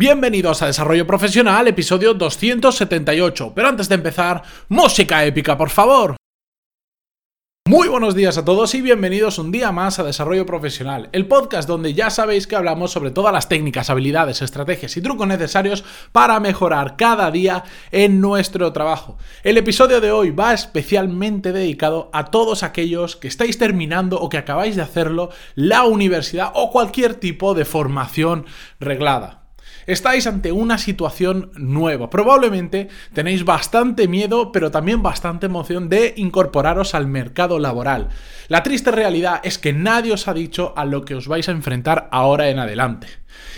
Bienvenidos a Desarrollo Profesional, episodio 278. Pero antes de empezar, música épica, por favor. Muy buenos días a todos y bienvenidos un día más a Desarrollo Profesional, el podcast donde ya sabéis que hablamos sobre todas las técnicas, habilidades, estrategias y trucos necesarios para mejorar cada día en nuestro trabajo. El episodio de hoy va especialmente dedicado a todos aquellos que estáis terminando o que acabáis de hacerlo la universidad o cualquier tipo de formación reglada. Estáis ante una situación nueva. Probablemente tenéis bastante miedo, pero también bastante emoción de incorporaros al mercado laboral. La triste realidad es que nadie os ha dicho a lo que os vais a enfrentar ahora en adelante.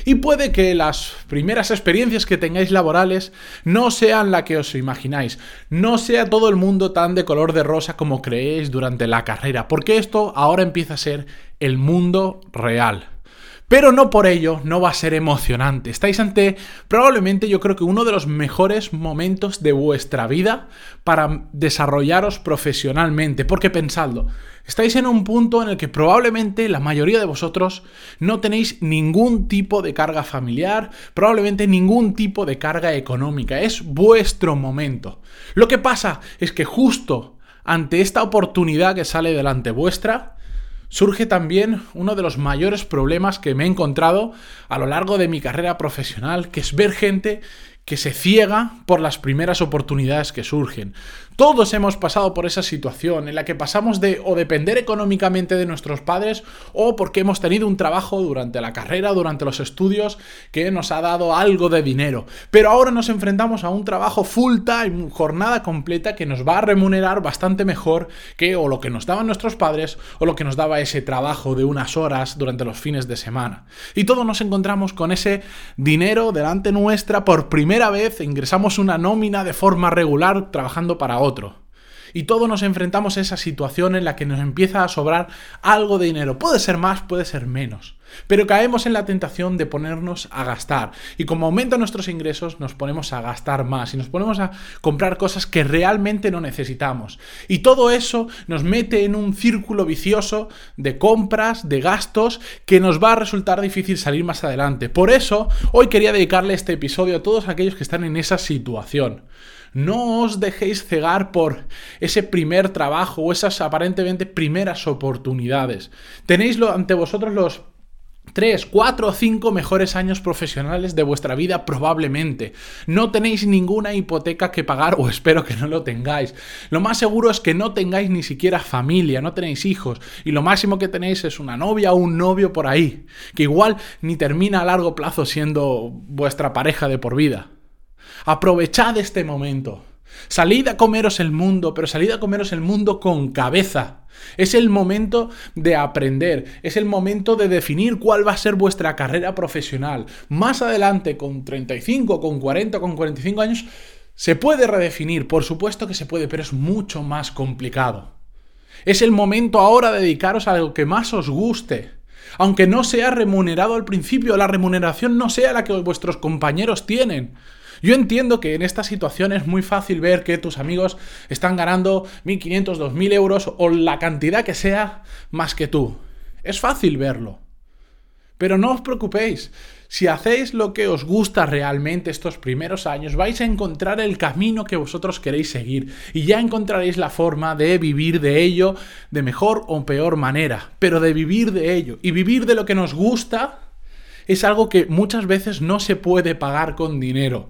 Y puede que las primeras experiencias que tengáis laborales no sean la que os imagináis, no sea todo el mundo tan de color de rosa como creéis durante la carrera, porque esto ahora empieza a ser el mundo real. Pero no por ello no va a ser emocionante. Estáis ante probablemente yo creo que uno de los mejores momentos de vuestra vida para desarrollaros profesionalmente. Porque pensadlo, estáis en un punto en el que probablemente la mayoría de vosotros no tenéis ningún tipo de carga familiar, probablemente ningún tipo de carga económica. Es vuestro momento. Lo que pasa es que justo ante esta oportunidad que sale delante vuestra, surge también uno de los mayores problemas que me he encontrado a lo largo de mi carrera profesional, que es ver gente que se ciega por las primeras oportunidades que surgen. Todos hemos pasado por esa situación en la que pasamos de o depender económicamente de nuestros padres o porque hemos tenido un trabajo durante la carrera, durante los estudios, que nos ha dado algo de dinero. Pero ahora nos enfrentamos a un trabajo full time, jornada completa, que nos va a remunerar bastante mejor que o lo que nos daban nuestros padres o lo que nos daba ese trabajo de unas horas durante los fines de semana. Y todos nos encontramos con ese dinero delante nuestra por primera vez, ingresamos una nómina de forma regular trabajando para otro. Y todos nos enfrentamos a esa situación en la que nos empieza a sobrar algo de dinero. Puede ser más, puede ser menos. Pero caemos en la tentación de ponernos a gastar. Y como aumentan nuestros ingresos, nos ponemos a gastar más y nos ponemos a comprar cosas que realmente no necesitamos. Y todo eso nos mete en un círculo vicioso de compras, de gastos, que nos va a resultar difícil salir más adelante. Por eso, hoy quería dedicarle este episodio a todos aquellos que están en esa situación. No os dejéis cegar por ese primer trabajo o esas aparentemente primeras oportunidades. Tenéis ante vosotros los 3, 4 o 5 mejores años profesionales de vuestra vida probablemente. No tenéis ninguna hipoteca que pagar o espero que no lo tengáis. Lo más seguro es que no tengáis ni siquiera familia, no tenéis hijos y lo máximo que tenéis es una novia o un novio por ahí, que igual ni termina a largo plazo siendo vuestra pareja de por vida. Aprovechad este momento. Salid a comeros el mundo, pero salid a comeros el mundo con cabeza. Es el momento de aprender, es el momento de definir cuál va a ser vuestra carrera profesional. Más adelante, con 35, con 40, con 45 años, se puede redefinir, por supuesto que se puede, pero es mucho más complicado. Es el momento ahora de dedicaros a lo que más os guste. Aunque no sea remunerado al principio, la remuneración no sea la que vuestros compañeros tienen. Yo entiendo que en esta situación es muy fácil ver que tus amigos están ganando 1.500, 2.000 euros o la cantidad que sea más que tú. Es fácil verlo. Pero no os preocupéis. Si hacéis lo que os gusta realmente estos primeros años, vais a encontrar el camino que vosotros queréis seguir y ya encontraréis la forma de vivir de ello de mejor o peor manera, pero de vivir de ello. Y vivir de lo que nos gusta es algo que muchas veces no se puede pagar con dinero.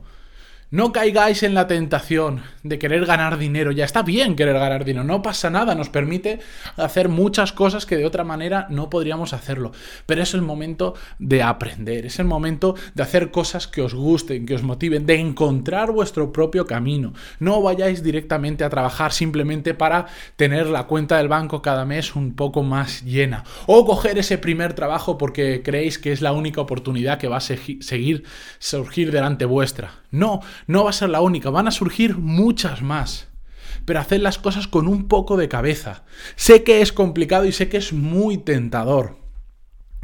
No caigáis en la tentación de querer ganar dinero. Ya está bien querer ganar dinero, no pasa nada, nos permite hacer muchas cosas que de otra manera no podríamos hacerlo. Pero es el momento de aprender, es el momento de hacer cosas que os gusten, que os motiven, de encontrar vuestro propio camino. No vayáis directamente a trabajar simplemente para tener la cuenta del banco cada mes un poco más llena. O coger ese primer trabajo porque creéis que es la única oportunidad que va a seguir surgir delante vuestra. No, no va a ser la única, van a surgir muchas más. Pero haced las cosas con un poco de cabeza. Sé que es complicado y sé que es muy tentador.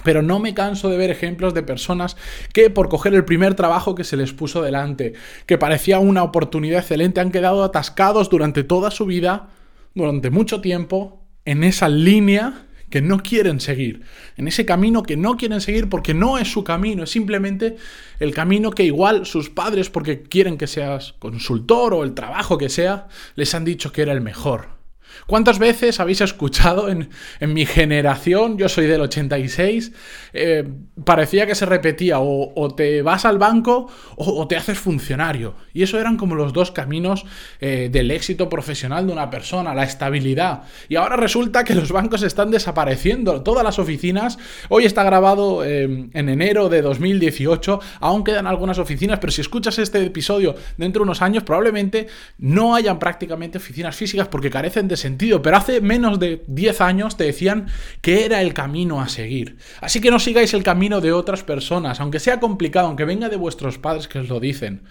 Pero no me canso de ver ejemplos de personas que por coger el primer trabajo que se les puso delante, que parecía una oportunidad excelente, han quedado atascados durante toda su vida, durante mucho tiempo, en esa línea que no quieren seguir, en ese camino que no quieren seguir porque no es su camino, es simplemente el camino que igual sus padres, porque quieren que seas consultor o el trabajo que sea, les han dicho que era el mejor. ¿Cuántas veces habéis escuchado en, mi generación, yo soy del 86, eh, parecía que se repetía o, te vas al banco o, te haces funcionario? Y eso eran como los dos caminos eh, del éxito profesional de una persona, la estabilidad. Y ahora resulta que los bancos están desapareciendo, todas las oficinas, hoy está grabado eh, en enero de 2018, aún quedan algunas oficinas, pero si escuchas este episodio dentro de unos años, probablemente no hayan prácticamente oficinas físicas porque carecen de sentido, pero hace menos de 10 años te decían que era el camino a seguir. Así que no sigáis el camino de otras personas, aunque sea complicado, aunque venga de vuestros padres que os lo dicen.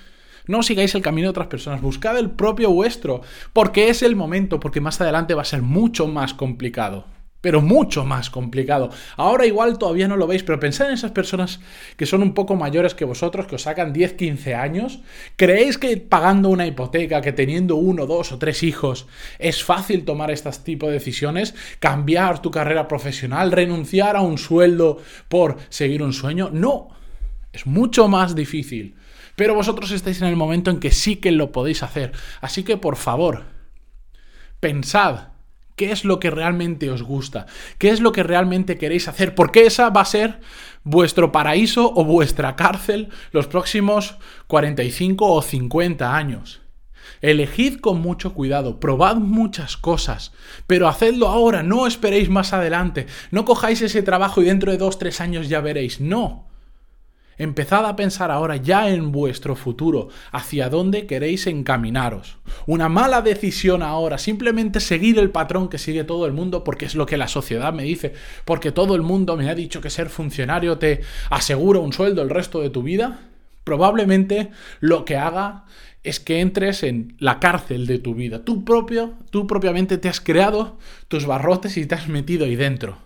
No sigáis el camino de otras personas, buscad el propio vuestro, porque es el momento, porque más adelante va a ser mucho más complicado pero mucho más complicado. Ahora igual todavía no lo veis, pero pensad en esas personas que son un poco mayores que vosotros, que os sacan 10, 15 años. ¿Creéis que pagando una hipoteca, que teniendo uno, dos o tres hijos, es fácil tomar este tipo de decisiones? ¿Cambiar tu carrera profesional? ¿Renunciar a un sueldo por seguir un sueño? No, es mucho más difícil. Pero vosotros estáis en el momento en que sí que lo podéis hacer. Así que por favor, pensad ¿Qué es lo que realmente os gusta? ¿Qué es lo que realmente queréis hacer? Porque esa va a ser vuestro paraíso o vuestra cárcel los próximos 45 o 50 años. Elegid con mucho cuidado, probad muchas cosas, pero hacedlo ahora, no esperéis más adelante, no cojáis ese trabajo y dentro de 2-3 años ya veréis, no. Empezad a pensar ahora ya en vuestro futuro, hacia dónde queréis encaminaros. Una mala decisión ahora, simplemente seguir el patrón que sigue todo el mundo porque es lo que la sociedad me dice, porque todo el mundo me ha dicho que ser funcionario te asegura un sueldo el resto de tu vida, probablemente lo que haga es que entres en la cárcel de tu vida. Tú propio, tú propiamente te has creado tus barrotes y te has metido ahí dentro.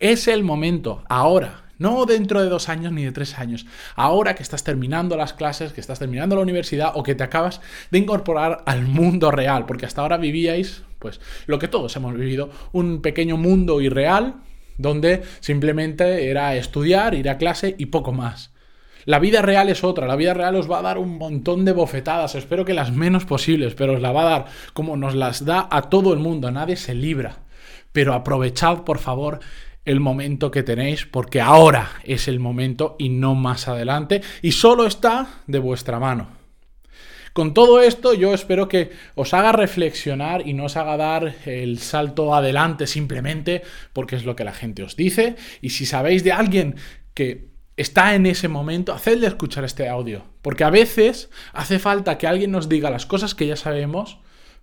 Es el momento, ahora, no dentro de dos años ni de tres años. Ahora que estás terminando las clases, que estás terminando la universidad o que te acabas de incorporar al mundo real, porque hasta ahora vivíais, pues, lo que todos hemos vivido, un pequeño mundo irreal donde simplemente era estudiar, ir a clase y poco más. La vida real es otra, la vida real os va a dar un montón de bofetadas, espero que las menos posibles, pero os la va a dar como nos las da a todo el mundo, nadie se libra. Pero aprovechad, por favor, el momento que tenéis, porque ahora es el momento y no más adelante, y solo está de vuestra mano. Con todo esto yo espero que os haga reflexionar y no os haga dar el salto adelante simplemente porque es lo que la gente os dice. Y si sabéis de alguien que está en ese momento, hacedle escuchar este audio. Porque a veces hace falta que alguien nos diga las cosas que ya sabemos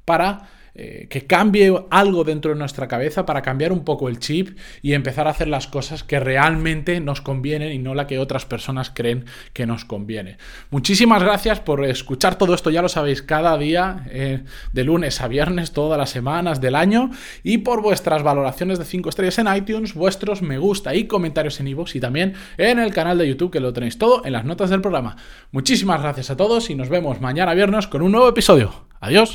para eh, que cambie algo dentro de nuestra cabeza para cambiar un poco el chip y empezar a hacer las cosas que realmente nos convienen y no la que otras personas creen que nos conviene. Muchísimas gracias por escuchar todo esto, ya lo sabéis, cada día, eh, de lunes a viernes, todas las semanas del año, y por vuestras valoraciones de 5 estrellas en iTunes, vuestros me gusta y comentarios en iVoox y también en el canal de YouTube, que lo tenéis todo en las notas del programa. Muchísimas gracias a todos y nos vemos mañana viernes con un nuevo episodio. Adiós.